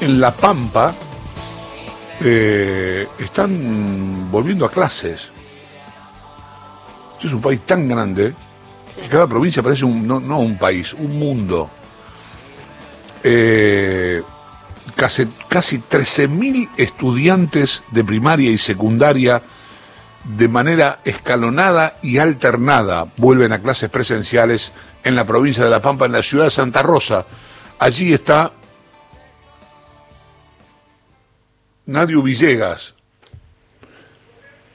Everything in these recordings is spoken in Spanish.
en La Pampa eh, están volviendo a clases. Este es un país tan grande que cada provincia parece un, no, no un país, un mundo. Eh, casi, casi 13.000 estudiantes de primaria y secundaria de manera escalonada y alternada vuelven a clases presenciales en la provincia de La Pampa, en la ciudad de Santa Rosa. Allí está Nadia Villegas,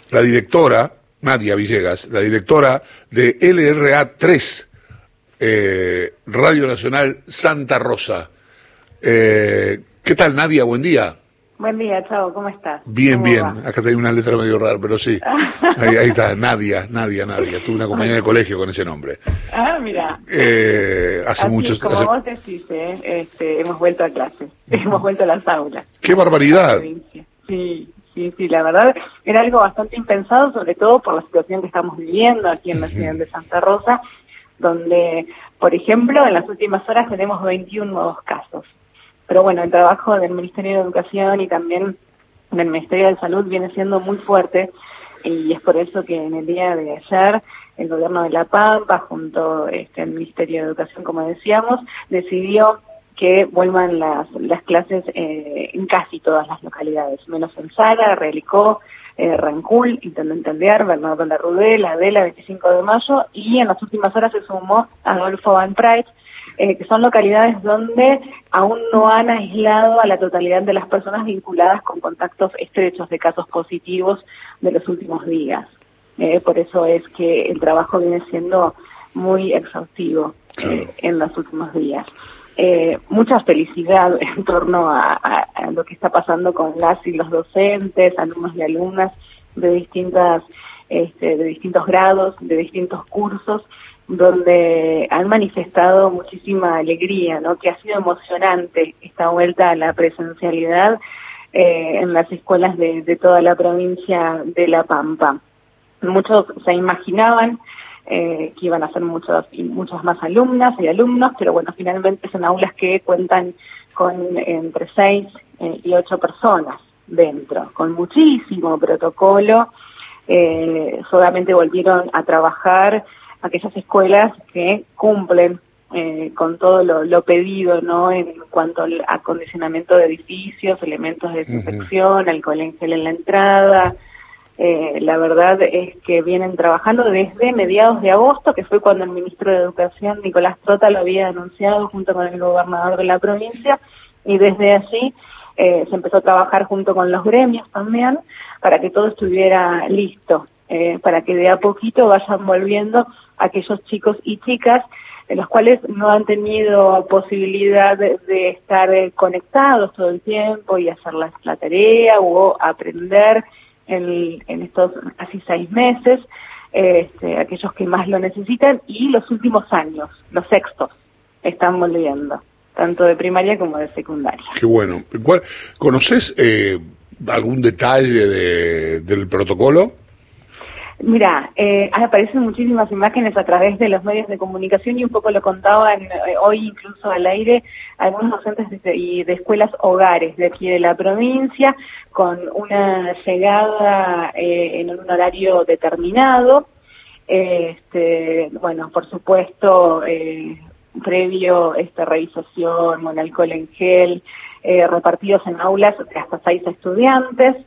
la directora, Nadia Villegas, la directora de LRA 3, eh, Radio Nacional Santa Rosa. Eh, ¿Qué tal, Nadia? Buen día. Buen día, chao, ¿cómo estás? Bien, bien. Acá tengo una letra medio rara, pero sí. Ahí, está, Nadia, Nadia, Nadia. Tuve una compañera de colegio con ese nombre. Ah, mira. Eh, hace muchos Como vos decís, ¿eh? este, hemos vuelto a clase, hemos vuelto a las aulas. ¡Qué barbaridad! Sí, sí, sí, la verdad era algo bastante impensado, sobre todo por la situación que estamos viviendo aquí en la ciudad de Santa Rosa, donde, por ejemplo, en las últimas horas tenemos 21 nuevos casos. Pero bueno, el trabajo del Ministerio de Educación y también del Ministerio de Salud viene siendo muy fuerte y es por eso que en el día de ayer el gobierno de La Pampa, junto este, al Ministerio de Educación, como decíamos, decidió que vuelvan las, las clases eh, en casi todas las localidades, menos en Sara, Realicó, eh, Rancul, Intendente Aldear, Bernardo Larrudel, Adela, 25 de mayo, y en las últimas horas se sumó Adolfo Van Preit, eh, que son localidades donde aún no han aislado a la totalidad de las personas vinculadas con contactos estrechos de casos positivos de los últimos días. Eh, por eso es que el trabajo viene siendo muy exhaustivo eh, en los últimos días. mucha felicidad en torno a, a, lo que está pasando con las y los docentes, alumnos y alumnas de distintas este, de distintos grados, de distintos cursos, donde han manifestado muchísima alegría, ¿no? que ha sido emocionante esta vuelta a la presencialidad eh, en las escuelas de, toda la provincia de La Pampa. Muchos se imaginaban eh, que iban a ser muchos, muchas más alumnas y alumnos, pero bueno, finalmente son aulas que cuentan con entre seis eh, y ocho personas dentro, con muchísimo protocolo. Solamente volvieron a trabajar aquellas escuelas que cumplen eh, con todo lo, pedido, ¿no? En cuanto al acondicionamiento de edificios, elementos de desinfección, alcohol en gel en la entrada. Eh, la verdad es que vienen trabajando desde mediados de agosto, que fue cuando el ministro de Educación, Nicolás Trota, lo había anunciado junto con el gobernador de la provincia, y desde allí eh, se empezó a trabajar junto con los gremios también para que todo estuviera listo, para que de a poquito vayan volviendo aquellos chicos y chicas en los cuales no han tenido posibilidad de, estar eh, conectados todo el tiempo y hacer la, tarea o aprender en, estos casi seis meses, este, aquellos que más lo necesitan y los últimos años, los sextos, están volviendo, tanto de primaria como de secundaria. Qué bueno. ¿Conoces eh, algún detalle del protocolo? Mira, eh, aparecen muchísimas imágenes a través de los medios de comunicación y un poco lo contaban eh, hoy incluso al aire algunos docentes de, y de escuelas hogares de aquí de la provincia con una llegada eh, en un horario determinado. este, bueno, por supuesto, eh, previo esta revisación con alcohol en gel, repartidos en aulas de hasta seis estudiantes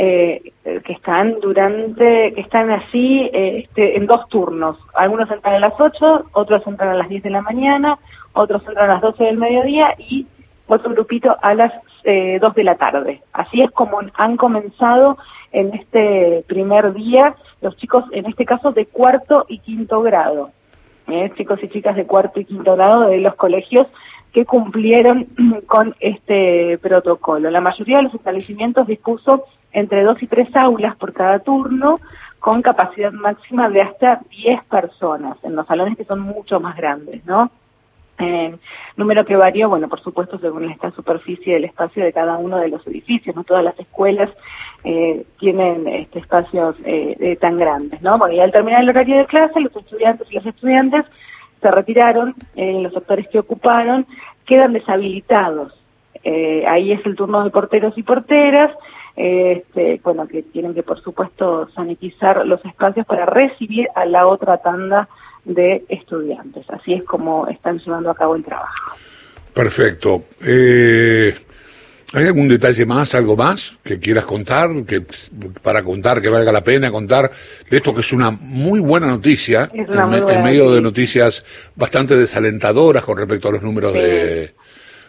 eh, que están durante, que están así eh, este, en dos turnos. Algunos entran a las 8, otros entran a las 10 de la mañana, otros entran a las 12 del mediodía y otro grupito a las eh, 2 de la tarde. Así es como han comenzado en este primer día los chicos, en este caso de cuarto y quinto grado. ¿eh? chicos y chicas de cuarto y quinto grado de los colegios que cumplieron con este protocolo. La mayoría de los establecimientos dispuso entre dos y tres aulas por cada turno, con capacidad máxima de hasta 10 personas, en los salones que son mucho más grandes, ¿no? Eh, número que varió, bueno, por supuesto, según esta superficie del espacio de cada uno de los edificios, no todas las escuelas eh, tienen este, espacios eh, tan grandes, ¿no? Bueno, y al terminar el horario de clase, los estudiantes y los estudiantes se retiraron, los sectores que ocuparon quedan deshabilitados Eh, ahí es el turno de porteros y porteras, este, bueno, que tienen que por supuesto sanitizar los espacios para recibir a la otra tanda de estudiantes. Así es como están llevando a cabo el trabajo. Perfecto. Eh, ¿Hay algún detalle más, algo más que quieras contar, que para contar, que valga la pena contar de esto que es una muy buena noticia, en, medio de noticias bastante desalentadoras con respecto a los números de,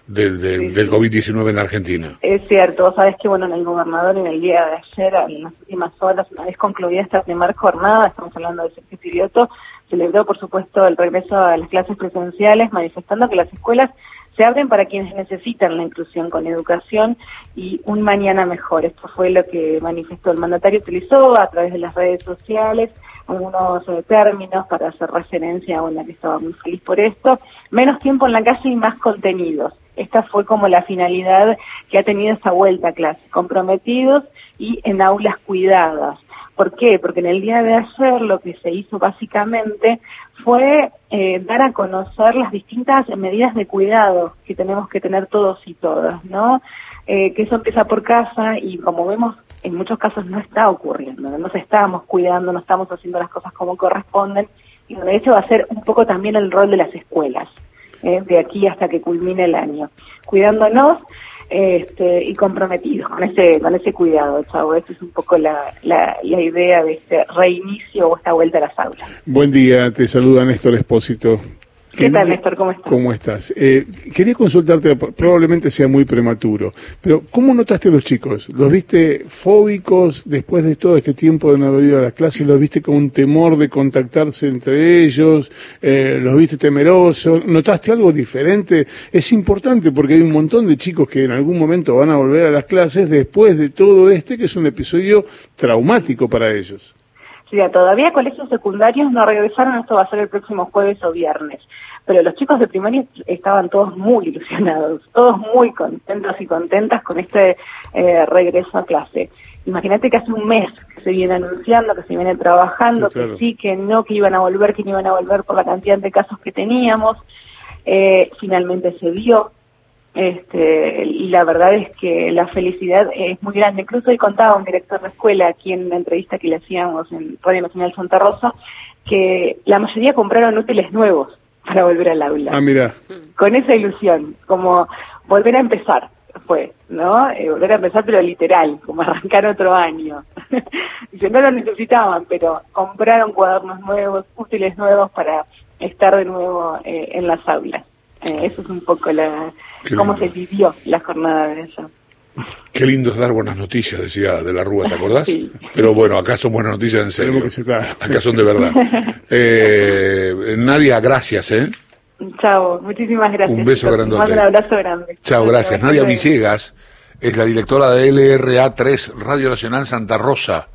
del COVID-19 en Argentina? Es cierto, sabes que bueno, en el gobernador en el día de ayer, en las últimas horas, una vez concluida esta primera jornada, estamos hablando de Sergio Sirioto, celebró por supuesto el regreso a las clases presenciales, manifestando que las escuelas se abren para quienes necesitan la inclusión con educación y un mañana mejor. Esto fue lo que manifestó el mandatario, utilizó a través de las redes sociales algunos eh, términos para hacer referencia, a que estaba muy feliz por esto, menos tiempo en la calle y más contenidos. Esta fue como la finalidad que ha tenido esta vuelta a clase, comprometidos y en aulas cuidadas. ¿Por qué? Porque en el día de ayer lo que se hizo básicamente fue eh, dar a conocer las distintas medidas de cuidado que tenemos que tener todos y todas, ¿no? Eh, que eso empieza por casa y como vemos en muchos casos no está ocurriendo, no nos estamos cuidando, no estamos haciendo las cosas como corresponden y de hecho va a ser un poco también el rol de las escuelas, ¿eh? de aquí hasta que culmine el año, cuidándonos este, y comprometidos con ese, con ese cuidado, Chavo. Esa es un poco la, la, la, idea de este reinicio o esta vuelta a las aulas. Buen día, te saluda Néstor Espósito. ¿Qué tal, Néstor? ¿Cómo estás? ¿Cómo estás? Eh, quería consultarte, probablemente sea muy prematuro, pero ¿cómo notaste a los chicos? ¿Los viste fóbicos después de todo este tiempo de no haber ido a las clases? ¿Los viste con un temor de contactarse entre ellos? Eh, ¿Los viste temerosos? ¿Notaste algo diferente? Es importante porque hay un montón de chicos que en algún momento van a volver a las clases después de todo este, que es un episodio traumático para ellos. Sí, todavía colegios secundarios no regresaron, esto va a ser el próximo jueves o viernes, pero los chicos de primaria estaban todos muy ilusionados, todos muy contentos y contentas con este eh, regreso a clase. Imagínate que hace un mes que se viene anunciando, que se viene trabajando, que sí, que no, que iban a volver, que no iban a volver por la cantidad de casos que teníamos. Eh, finalmente se dio, este, y la verdad es que la felicidad es muy grande. Incluso hoy contaba un director de escuela aquí en una entrevista que le hacíamos en Radio Nacional Santa Rosa que la mayoría compraron útiles nuevos para volver al aula. Ah, mira. Con esa ilusión, como volver a empezar fue, ¿no? Eh, volver a empezar, pero literal, como arrancar otro año. Dice, no lo necesitaban, pero compraron cuadernos nuevos, útiles nuevos para estar de nuevo eh, en las aulas. Eh, eso es un poco la, cómo se vivió la jornada de eso. Qué lindo es dar buenas noticias, decía de la Rúa, ¿te acordás? Sí. Pero bueno, acá son buenas noticias en serio. Acá son de verdad. eh, Nadia, gracias, ¿eh? Chao, muchísimas gracias. Un beso grande. Un abrazo grande. Chao, gracias. Nadia Villegas es la directora de LRA3, Radio Nacional Santa Rosa.